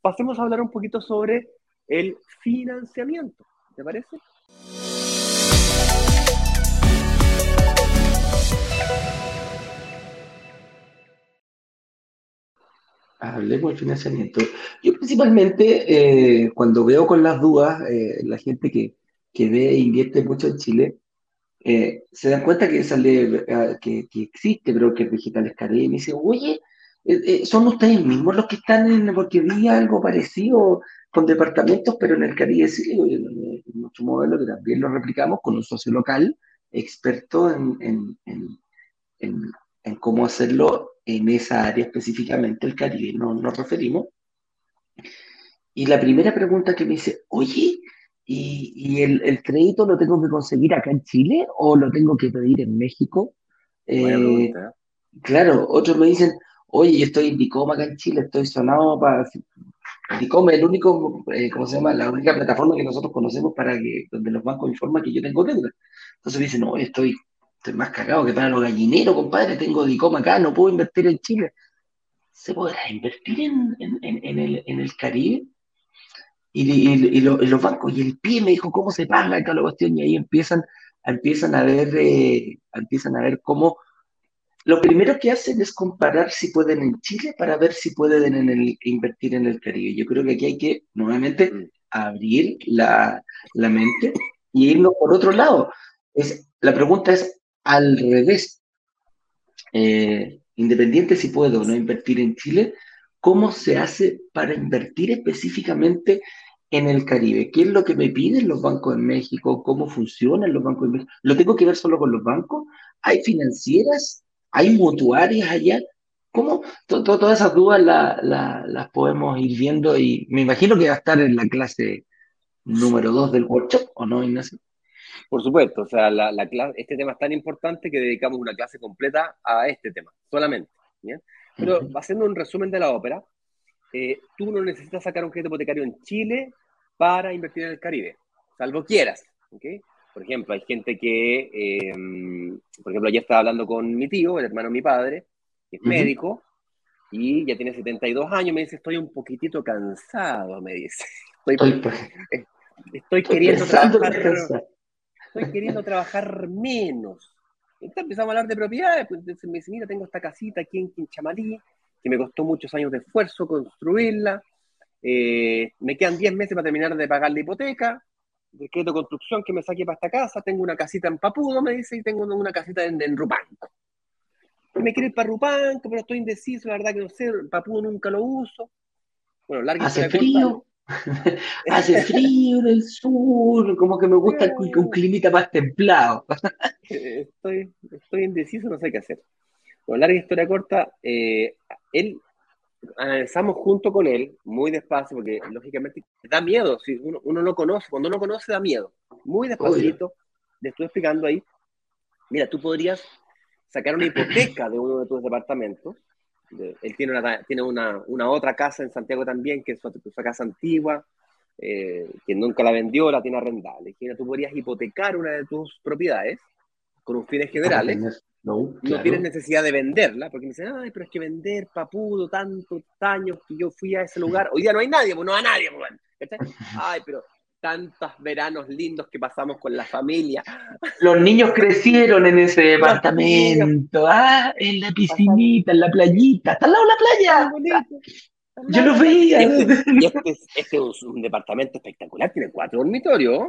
pasemos a hablar un poquito sobre el financiamiento. ¿Te parece? Hablemos del financiamiento. Yo principalmente, eh, cuando veo con las dudas, eh, la gente que, que ve e invierte mucho en Chile, eh, se dan cuenta que sale, que, que existe Broker Digital Caribe y me oye, son ustedes mismos los que están en, porque vi algo parecido con departamentos, pero en el Caribe sí, en nuestro modelo que también lo replicamos con un socio local experto en, en, en, en cómo hacerlo en esa área específicamente, el Caribe, no nos referimos. Y la primera pregunta que me dice, oye, ¿y, el, crédito lo tengo que conseguir acá en Chile o lo tengo que pedir en México? Eh, claro, otros me dicen, oye, yo estoy en Dicoma acá en Chile, estoy sonado para... Dicoma es el único, eh, ¿cómo se llama? La única plataforma que nosotros conocemos para que, donde los bancos informan que yo tengo deuda. Entonces dicen, no, estoy Estoy más cagado que para los gallineros, compadre. Tengo Dicoma acá, no puedo invertir en Chile. ¿Se podrá invertir en, el, Caribe? Y, los bancos, y el pie me dijo cómo se paga acá la cuestión, y ahí empiezan, empiezan a ver, eh, empiezan a ver cómo. Lo primero que hacen es comparar si pueden en Chile para ver si pueden en invertir en el Caribe. Yo creo que aquí hay que nuevamente mm. abrir la, la mente y irnos por otro lado. Es, la pregunta es, al revés. Eh, independiente si puedo o no invertir en Chile, ¿cómo se hace para invertir específicamente en el Caribe? ¿Qué es lo que me piden los bancos en México? ¿Cómo funcionan los bancos en México? ¿Lo tengo que ver solo con los bancos? ¿Hay financieras? ¿Hay mutuarias allá? ¿Cómo? todas esas dudas las podemos ir viendo y me imagino que va a estar en la clase número 2 del workshop, ¿o no, Ignacio? Por supuesto, o sea, la, este tema es tan importante que dedicamos una clase completa a este tema, solamente. Pero haciendo un resumen de la ópera, eh, tú no necesitas sacar un crédito hipotecario en Chile para invertir en el Caribe, salvo quieras. ¿okay? Por ejemplo, hay gente que, em, por ejemplo, ayer estaba hablando con mi tío, el hermano de mi padre, que es médico, y ya tiene 72 años, me dice, estoy un poquitito cansado, me dice. Estoy, estoy queriendo trabajar estoy queriendo trabajar menos. Entonces empezamos a hablar de propiedades, pues me dice, mira, tengo esta casita aquí en Quinchamalí, que me costó muchos años de esfuerzo construirla, eh, me quedan 10 meses para terminar de pagar la hipoteca, decreto de construcción que me saqué para esta casa, tengo una casita en Papudo, me dice, y tengo una casita en, en Rupanco. Me quiero ir para Rupanco, pero estoy indeciso, la verdad que no sé, Papudo nunca lo uso. Bueno, larga Hace frío. Hace frío en el sur, como que me gusta un climita más templado. estoy, estoy indeciso, no sé qué hacer. Con larga historia corta, eh, él analizamos junto con él, muy despacio, porque lógicamente da miedo, si uno, uno no conoce, cuando uno conoce da miedo. Muy despacito, le estoy explicando ahí, mira, tú podrías sacar una hipoteca de uno de tus departamentos él tiene, una, tiene una, una, otra casa en Santiago también, que es su, casa antigua, eh, que nunca la vendió, la tiene arrendada. Le tú podrías hipotecar una de tus propiedades con un fines generales. No, tienes necesidad de venderla, porque me dicen, ay, pero es que vender papudo tantos años que yo fui a ese lugar. Hoy día no hay nadie, pues no hay nadie, pues, Ay, pero tantos veranos lindos que pasamos con la familia. Los niños crecieron en ese departamento, ah, en la piscinita, en la playita, está al lado de la playa. Yo lo veía. Este, este, este, es un departamento espectacular, tiene cuatro dormitorios.